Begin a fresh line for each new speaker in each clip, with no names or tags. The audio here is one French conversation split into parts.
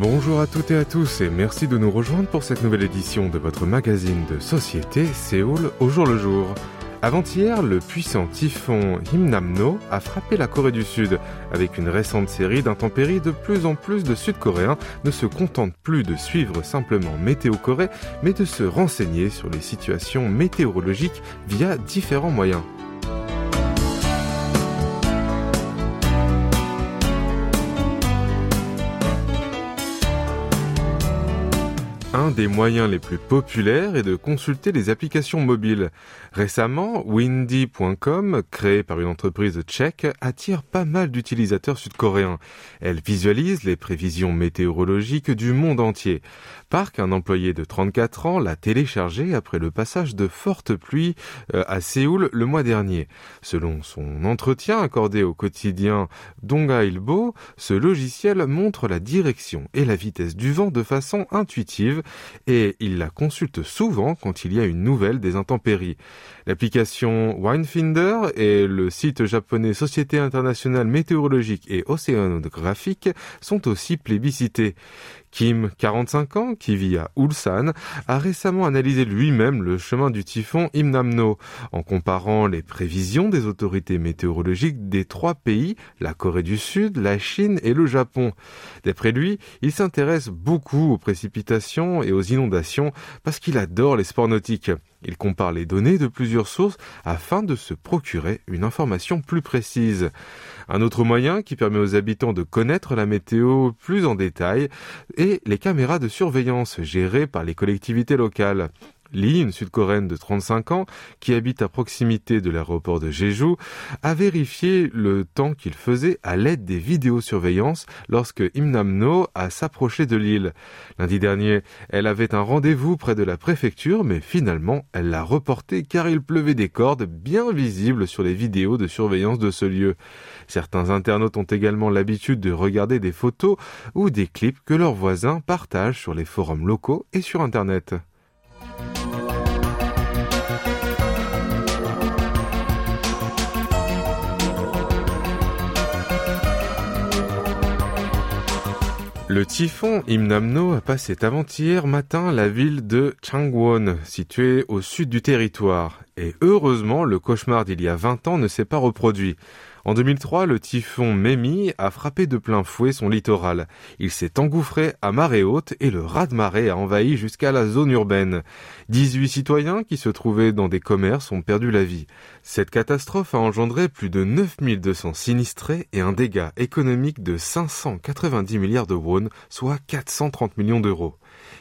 Bonjour à toutes et à tous et merci de nous rejoindre pour cette nouvelle édition de votre magazine de société Séoul au jour le jour. Avant-hier, le puissant typhon Himnamno a frappé la Corée du Sud. Avec une récente série d'intempéries, de plus en plus de Sud-Coréens ne se contentent plus de suivre simplement Météo Corée, mais de se renseigner sur les situations météorologiques via différents moyens. Un des moyens les plus populaires est de consulter les applications mobiles. Récemment, Windy.com, créée par une entreprise tchèque, attire pas mal d'utilisateurs sud-coréens. Elle visualise les prévisions météorologiques du monde entier. Park, un employé de 34 ans, l'a téléchargé après le passage de fortes pluies euh, à Séoul le mois dernier. Selon son entretien accordé au quotidien Donga Ilbo, ce logiciel montre la direction et la vitesse du vent de façon intuitive et il la consulte souvent quand il y a une nouvelle des intempéries. L'application Winefinder et le site japonais Société internationale météorologique et océanographique sont aussi plébiscités. Kim, 45 ans, qui vit à Ulsan, a récemment analysé lui-même le chemin du typhon Imnamno, en comparant les prévisions des autorités météorologiques des trois pays, la Corée du Sud, la Chine et le Japon. D'après lui, il s'intéresse beaucoup aux précipitations et aux inondations parce qu'il adore les sports nautiques. Il compare les données de plusieurs sources afin de se procurer une information plus précise. Un autre moyen qui permet aux habitants de connaître la météo plus en détail est les caméras de surveillance gérées par les collectivités locales. Lee, une sud-coréenne de 35 ans, qui habite à proximité de l'aéroport de Jeju, a vérifié le temps qu'il faisait à l'aide des vidéosurveillances lorsque Imnamno a s'approché de l'île. Lundi dernier, elle avait un rendez-vous près de la préfecture, mais finalement, elle l'a reporté car il pleuvait des cordes bien visibles sur les vidéos de surveillance de ce lieu. Certains internautes ont également l'habitude de regarder des photos ou des clips que leurs voisins partagent sur les forums locaux et sur Internet. Le typhon Imnamno a passé avant-hier matin la ville de Changwon, située au sud du territoire. Et heureusement, le cauchemar d'il y a 20 ans ne s'est pas reproduit. En 2003, le typhon Memi a frappé de plein fouet son littoral. Il s'est engouffré à marée haute et le raz-de-marée a envahi jusqu'à la zone urbaine. 18 citoyens qui se trouvaient dans des commerces ont perdu la vie. Cette catastrophe a engendré plus de 9200 sinistrés et un dégât économique de 590 milliards de won, soit 430 millions d'euros.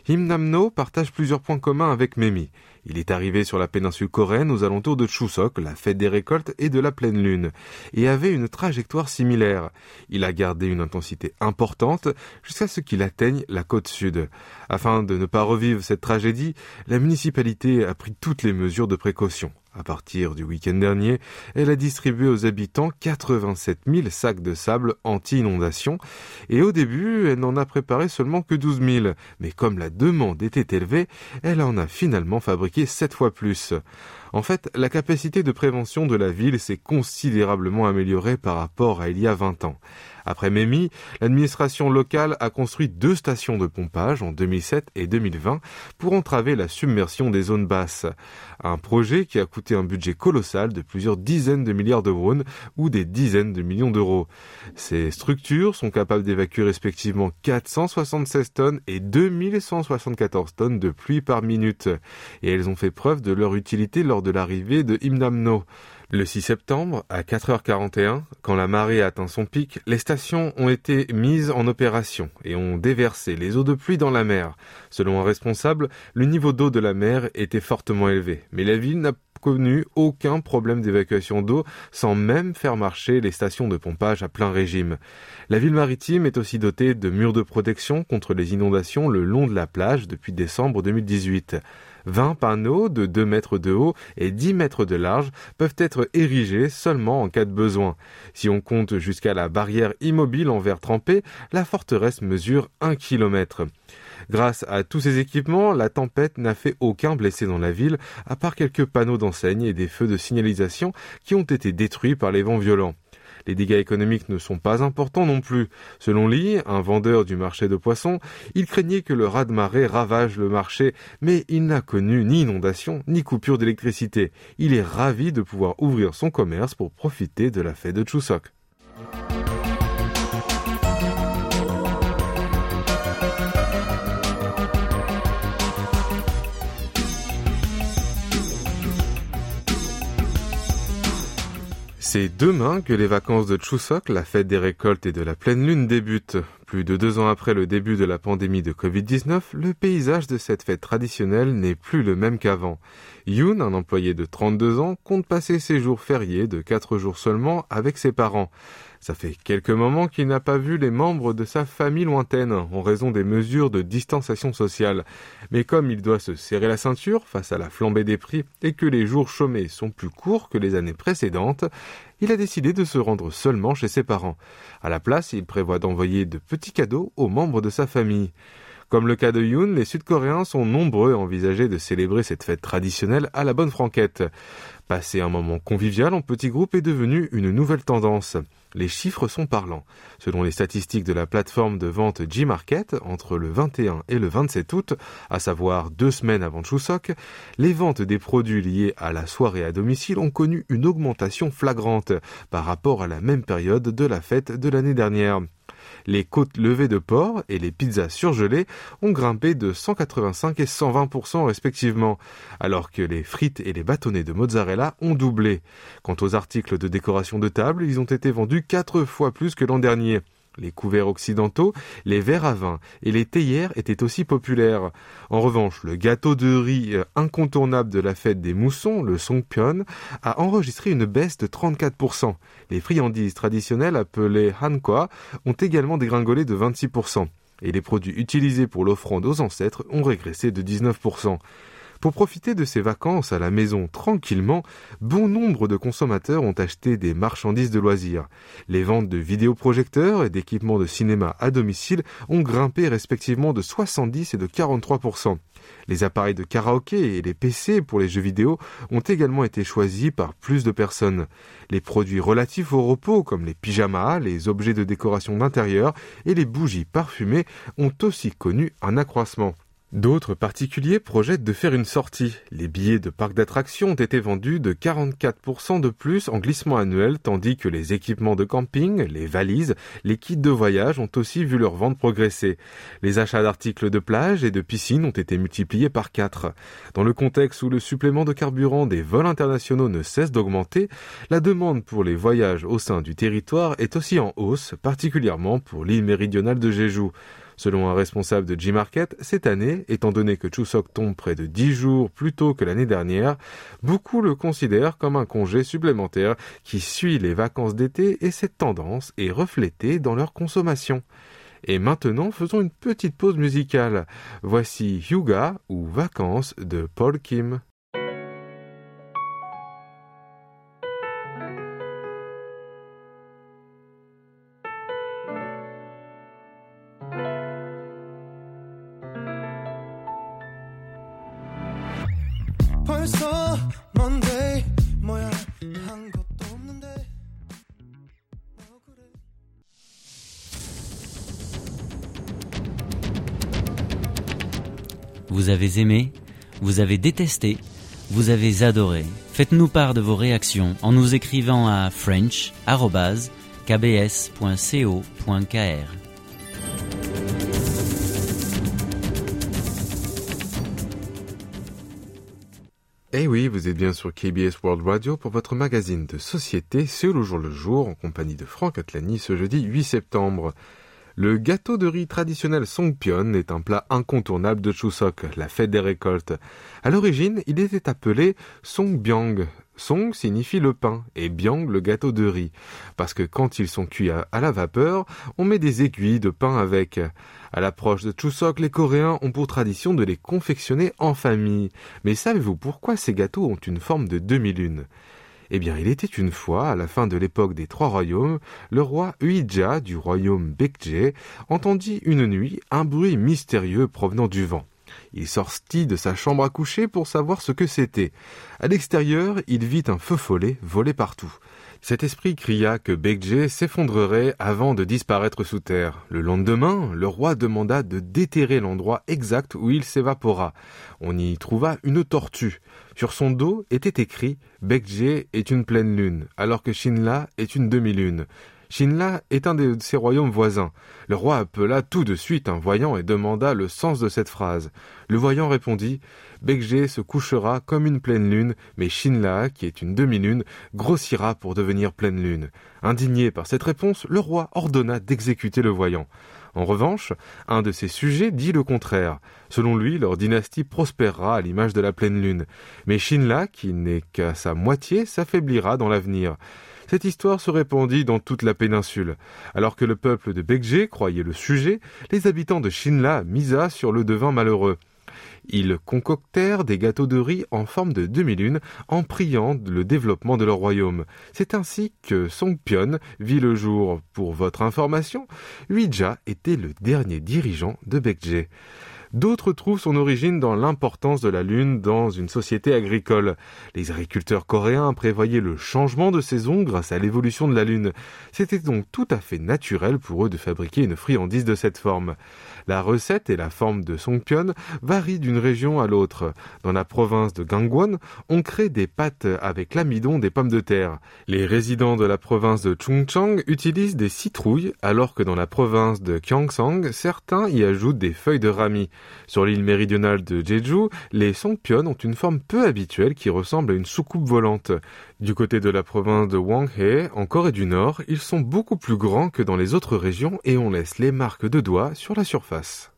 Himnamno partage plusieurs points communs avec Memi. Il est arrivé sur la péninsule coréenne aux alentours de Chuseok, la fête des récoltes et de la pleine lune, et avait une trajectoire similaire. Il a gardé une intensité importante jusqu'à ce qu'il atteigne la côte sud. Afin de ne pas revivre cette tragédie, la municipalité a pris toutes les mesures de précaution. À partir du week-end dernier, elle a distribué aux habitants 87 000 sacs de sable anti-inondation et au début, elle n'en a préparé seulement que 12 000. Mais comme la demande était élevée, elle en a finalement fabriqué 7 fois plus. En fait, la capacité de prévention de la ville s'est considérablement améliorée par rapport à il y a 20 ans. Après Mémi, l'administration locale a construit deux stations de pompage en 2007 et 2020 pour entraver la submersion des zones basses. Un projet qui a coûté un budget colossal de plusieurs dizaines de milliards de won ou des dizaines de millions d'euros. Ces structures sont capables d'évacuer respectivement 476 tonnes et 2174 tonnes de pluie par minute. Et elles ont fait preuve de leur utilité lors de l'arrivée de Imnamno. Le 6 septembre, à 4h41, quand la marée a atteint son pic, les stations ont été mises en opération et ont déversé les eaux de pluie dans la mer. Selon un responsable, le niveau d'eau de la mer était fortement élevé, mais la ville n'a connu aucun problème d'évacuation d'eau sans même faire marcher les stations de pompage à plein régime. La ville maritime est aussi dotée de murs de protection contre les inondations le long de la plage depuis décembre 2018. 20 panneaux de 2 mètres de haut et 10 mètres de large peuvent être érigés seulement en cas de besoin. Si on compte jusqu'à la barrière immobile en verre trempé, la forteresse mesure 1 km. Grâce à tous ces équipements, la tempête n'a fait aucun blessé dans la ville, à part quelques panneaux d'enseigne et des feux de signalisation qui ont été détruits par les vents violents. Les dégâts économiques ne sont pas importants non plus. Selon Lee, un vendeur du marché de poissons, il craignait que le raz-de-marée ravage le marché, mais il n'a connu ni inondation ni coupure d'électricité. Il est ravi de pouvoir ouvrir son commerce pour profiter de la fête de Chuseok. C'est demain que les vacances de Chuseok, la fête des récoltes et de la pleine lune, débutent. Plus de deux ans après le début de la pandémie de Covid-19, le paysage de cette fête traditionnelle n'est plus le même qu'avant. Yoon, un employé de 32 ans, compte passer ses jours fériés de quatre jours seulement avec ses parents. Ça fait quelques moments qu'il n'a pas vu les membres de sa famille lointaine en raison des mesures de distanciation sociale. Mais comme il doit se serrer la ceinture face à la flambée des prix et que les jours chômés sont plus courts que les années précédentes, il a décidé de se rendre seulement chez ses parents. À la place, il prévoit d'envoyer de petits cadeaux aux membres de sa famille. Comme le cas de Yoon, les Sud-Coréens sont nombreux à envisager de célébrer cette fête traditionnelle à la bonne franquette. Passer un moment convivial en petit groupe est devenu une nouvelle tendance. Les chiffres sont parlants. Selon les statistiques de la plateforme de vente Gmarket, entre le 21 et le 27 août, à savoir deux semaines avant Chuseok, les ventes des produits liés à la soirée à domicile ont connu une augmentation flagrante par rapport à la même période de la fête de l'année dernière. Les côtes levées de porc et les pizzas surgelées ont grimpé de 185 et 120% respectivement, alors que les frites et les bâtonnets de mozzarella ont doublé. Quant aux articles de décoration de table, ils ont été vendus quatre fois plus que l'an dernier. Les couverts occidentaux, les verres à vin et les théières étaient aussi populaires. En revanche, le gâteau de riz euh, incontournable de la fête des moussons, le songpyeon, a enregistré une baisse de 34%. Les friandises traditionnelles appelées hankwa ont également dégringolé de 26%. Et les produits utilisés pour l'offrande aux ancêtres ont régressé de 19%. Pour profiter de ces vacances à la maison tranquillement, bon nombre de consommateurs ont acheté des marchandises de loisirs. Les ventes de vidéoprojecteurs et d'équipements de cinéma à domicile ont grimpé respectivement de 70 et de 43%. Les appareils de karaoké et les PC pour les jeux vidéo ont également été choisis par plus de personnes. Les produits relatifs au repos comme les pyjamas, les objets de décoration d'intérieur et les bougies parfumées ont aussi connu un accroissement. D'autres particuliers projettent de faire une sortie. Les billets de parc d'attractions ont été vendus de 44% de plus en glissement annuel, tandis que les équipements de camping, les valises, les kits de voyage ont aussi vu leur vente progresser. Les achats d'articles de plage et de piscine ont été multipliés par 4. Dans le contexte où le supplément de carburant des vols internationaux ne cesse d'augmenter, la demande pour les voyages au sein du territoire est aussi en hausse, particulièrement pour l'île méridionale de Jeju. Selon un responsable de G-Market, cette année, étant donné que Chuseok tombe près de 10 jours plus tôt que l'année dernière, beaucoup le considèrent comme un congé supplémentaire qui suit les vacances d'été et cette tendance est reflétée dans leur consommation. Et maintenant, faisons une petite pause musicale. Voici Hyuga ou Vacances de Paul Kim.
Vous avez aimé, vous avez détesté, vous avez adoré. Faites-nous part de vos réactions en nous écrivant à french.kbs.co.kr.
Eh oui, vous êtes bien sur KBS World Radio pour votre magazine de société Seul au jour le jour en compagnie de Franck Atlani ce jeudi 8 septembre. Le gâteau de riz traditionnel Songpyeon est un plat incontournable de Chuseok, la fête des récoltes. À l'origine, il était appelé Songbyang. Song signifie le pain et byang le gâteau de riz. Parce que quand ils sont cuits à, la vapeur, on met des aiguilles de pain avec. À l'approche de Chuseok, les Coréens ont pour tradition de les confectionner en famille. Mais savez-vous pourquoi ces gâteaux ont une forme de demi-lune? Eh bien, il était une fois, à la fin de l'époque des trois royaumes, le roi Uija du royaume Baekje entendit une nuit un bruit mystérieux provenant du vent. Il sortit de sa chambre à coucher pour savoir ce que c'était. À l'extérieur, il vit un feu follet voler partout. Cet esprit cria que Bekje s'effondrerait avant de disparaître sous terre. Le lendemain, le roi demanda de déterrer l'endroit exact où il s'évapora. On y trouva une tortue. Sur son dos était écrit Bekje est une pleine lune, alors que Shinla est une demi-lune. Shinla est un de ses royaumes voisins. Le roi appela tout de suite un voyant et demanda le sens de cette phrase. Le voyant répondit Bekje se couchera comme une pleine lune, mais Shinla, qui est une demi-lune, grossira pour devenir pleine lune. Indigné par cette réponse, le roi ordonna d'exécuter le voyant. En revanche, un de ses sujets dit le contraire. Selon lui, leur dynastie prospérera à l'image de la pleine lune. Mais Shinla, qui n'est qu'à sa moitié, s'affaiblira dans l'avenir. Cette histoire se répandit dans toute la péninsule. Alors que le peuple de Bekje croyait le sujet, les habitants de Shinla misa sur le devin malheureux. Ils concoctèrent des gâteaux de riz en forme de demi-lune en priant le développement de leur royaume. C'est ainsi que Songpyeon vit le jour. Pour votre information, Uija était le dernier dirigeant de Bekje. D'autres trouvent son origine dans l'importance de la Lune dans une société agricole. Les agriculteurs coréens prévoyaient le changement de saison grâce à l'évolution de la Lune. C'était donc tout à fait naturel pour eux de fabriquer une friandise de cette forme. La recette et la forme de songpyeon varient d'une région à l'autre. Dans la province de Gangwon, on crée des pâtes avec l'amidon des pommes de terre. Les résidents de la province de Chungcheong utilisent des citrouilles, alors que dans la province de Gyeongsang, certains y ajoutent des feuilles de rami. Sur l'île méridionale de Jeju, les songpyeon ont une forme peu habituelle qui ressemble à une soucoupe volante. Du côté de la province de Hwanghae, en Corée du Nord, ils sont beaucoup plus grands que dans les autres régions et on laisse les marques de doigts sur la surface.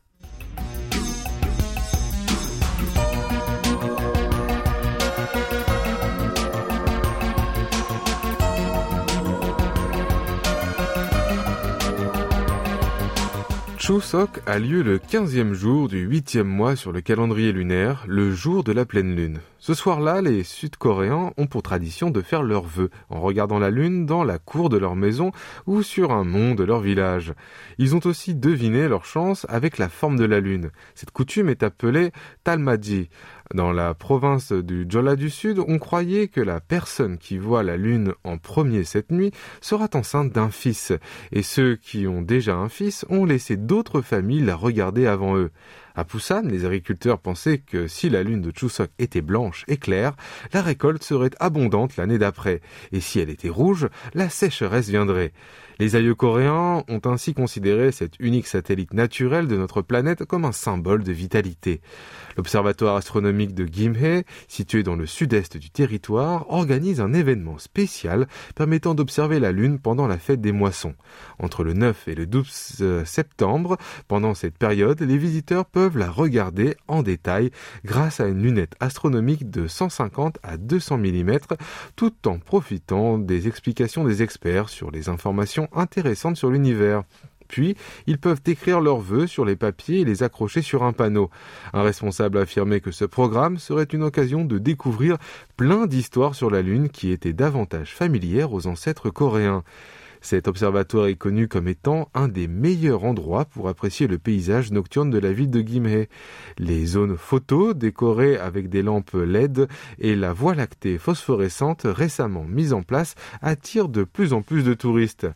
Chuseok a lieu le 15e jour du 8e mois sur le calendrier lunaire, le jour de la pleine lune. Ce soir-là, les Sud-Coréens ont pour tradition de faire leurs vœux en regardant la lune dans la cour de leur maison ou sur un mont de leur village. Ils ont aussi deviné leur chance avec la forme de la lune. Cette coutume est appelée Talmadji. Dans la province du Jola du Sud, on croyait que la personne qui voit la lune en premier cette nuit sera enceinte d'un fils, et ceux qui ont déjà un fils ont laissé d'autres familles la regarder avant eux. À Poussan, les agriculteurs pensaient que si la lune de Chuseok était blanche et claire, la récolte serait abondante l'année d'après, et si elle était rouge, la sécheresse viendrait. Les aïeux coréens ont ainsi considéré cet unique satellite naturel de notre planète comme un symbole de vitalité. L'observatoire astronomique de Gimhae, situé dans le sud-est du territoire, organise un événement spécial permettant d'observer la Lune pendant la fête des moissons. Entre le 9 et le 12 euh, septembre, pendant cette période, les visiteurs peuvent la regarder en détail grâce à une lunette astronomique de 150 à 200 mm, tout en profitant des explications des experts sur les informations intéressantes sur l'univers. Puis, ils peuvent écrire leurs vœux sur les papiers et les accrocher sur un panneau. Un responsable a affirmé que ce programme serait une occasion de découvrir plein d'histoires sur la Lune qui étaient davantage familières aux ancêtres coréens. Cet observatoire est connu comme étant un des meilleurs endroits pour apprécier le paysage nocturne de la ville de Gimhae. Les zones photos décorées avec des lampes LED et la voie lactée phosphorescente récemment mise en place attirent de plus en plus de touristes.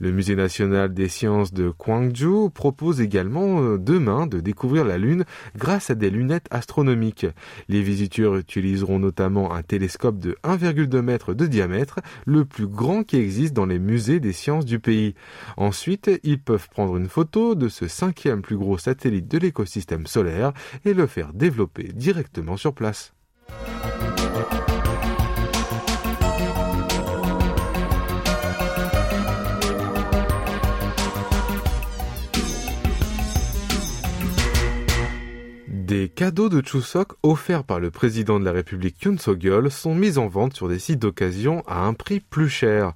Le musée national des sciences de Gwangju propose également euh, demain de découvrir la Lune grâce à des lunettes astronomiques. Les visiteurs utiliseront notamment un télescope de 1,2 mètre de diamètre, le plus grand qui existe dans les musées des sciences du pays. Ensuite, ils peuvent prendre une photo de ce cinquième plus gros satellite de l'écosystème solaire et le faire développer directement sur place. Cadeaux de Chuseok offerts par le président de la République Yoon Suk-yeol sont mis en vente sur des sites d'occasion à un prix plus cher.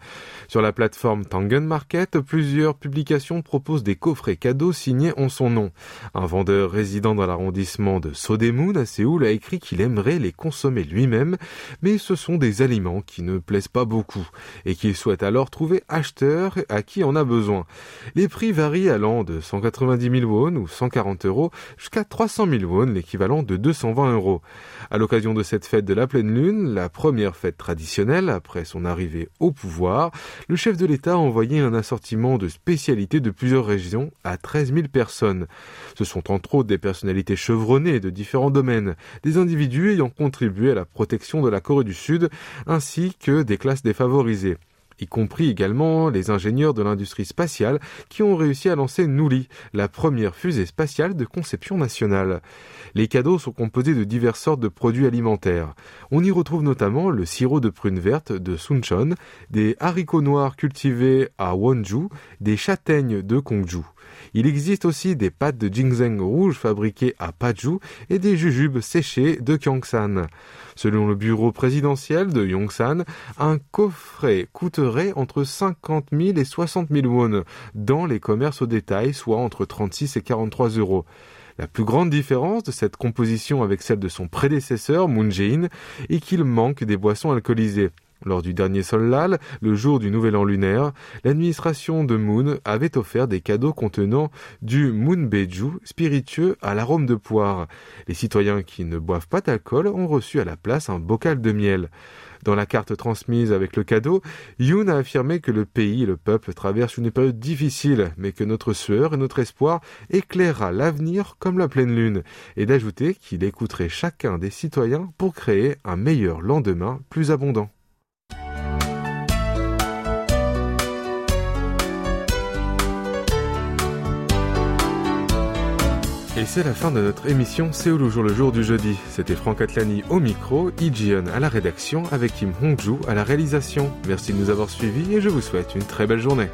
Sur la plateforme Tangen Market, plusieurs publications proposent des coffrets cadeaux signés en son nom. Un vendeur résidant dans l'arrondissement de Sodemun à Séoul a écrit qu'il aimerait les consommer lui-même, mais ce sont des aliments qui ne plaisent pas beaucoup et qu'il souhaite alors trouver acheteur à qui en a besoin. Les prix varient allant de 190 000 won ou 140 euros jusqu'à 300 000 won, l'équivalent de 220 euros. À l'occasion de cette fête de la pleine lune, la première fête traditionnelle après son arrivée au pouvoir, le chef de l'État a envoyé un assortiment de spécialités de plusieurs régions à 13 000 personnes. Ce sont entre autres des personnalités chevronnées de différents domaines, des individus ayant contribué à la protection de la Corée du Sud, ainsi que des classes défavorisées y compris également les ingénieurs de l'industrie spatiale qui ont réussi à lancer Nouli, la première fusée spatiale de conception nationale. Les cadeaux sont composés de diverses sortes de produits alimentaires. On y retrouve notamment le sirop de prunes vertes de Suncheon, des haricots noirs cultivés à Wonju, des châtaignes de Kongju. Il existe aussi des pâtes de ginseng rouge fabriquées à Paju et des jujubes séchés de Kyongsan. Selon le bureau présidentiel de Yongsan, un coffret coûterait entre 50 000 et 60 000 won dans les commerces au détail, soit entre 36 et 43 euros. La plus grande différence de cette composition avec celle de son prédécesseur, Moon Jae-in, est qu'il manque des boissons alcoolisées. Lors du dernier Solal, le jour du nouvel an lunaire, l'administration de Moon avait offert des cadeaux contenant du Moon Beju spiritueux à l'arôme de poire. Les citoyens qui ne boivent pas d'alcool ont reçu à la place un bocal de miel. Dans la carte transmise avec le cadeau, Yoon a affirmé que le pays et le peuple traversent une période difficile, mais que notre sueur et notre espoir éclairera l'avenir comme la pleine lune, et d'ajouter qu'il écouterait chacun des citoyens pour créer un meilleur lendemain plus abondant. Et c'est la fin de notre émission Séoul au jour le jour du jeudi. C'était Franck Atlani au micro, Ijion à la rédaction avec Kim Hongju à la réalisation. Merci de nous avoir suivis et je vous souhaite une très belle journée.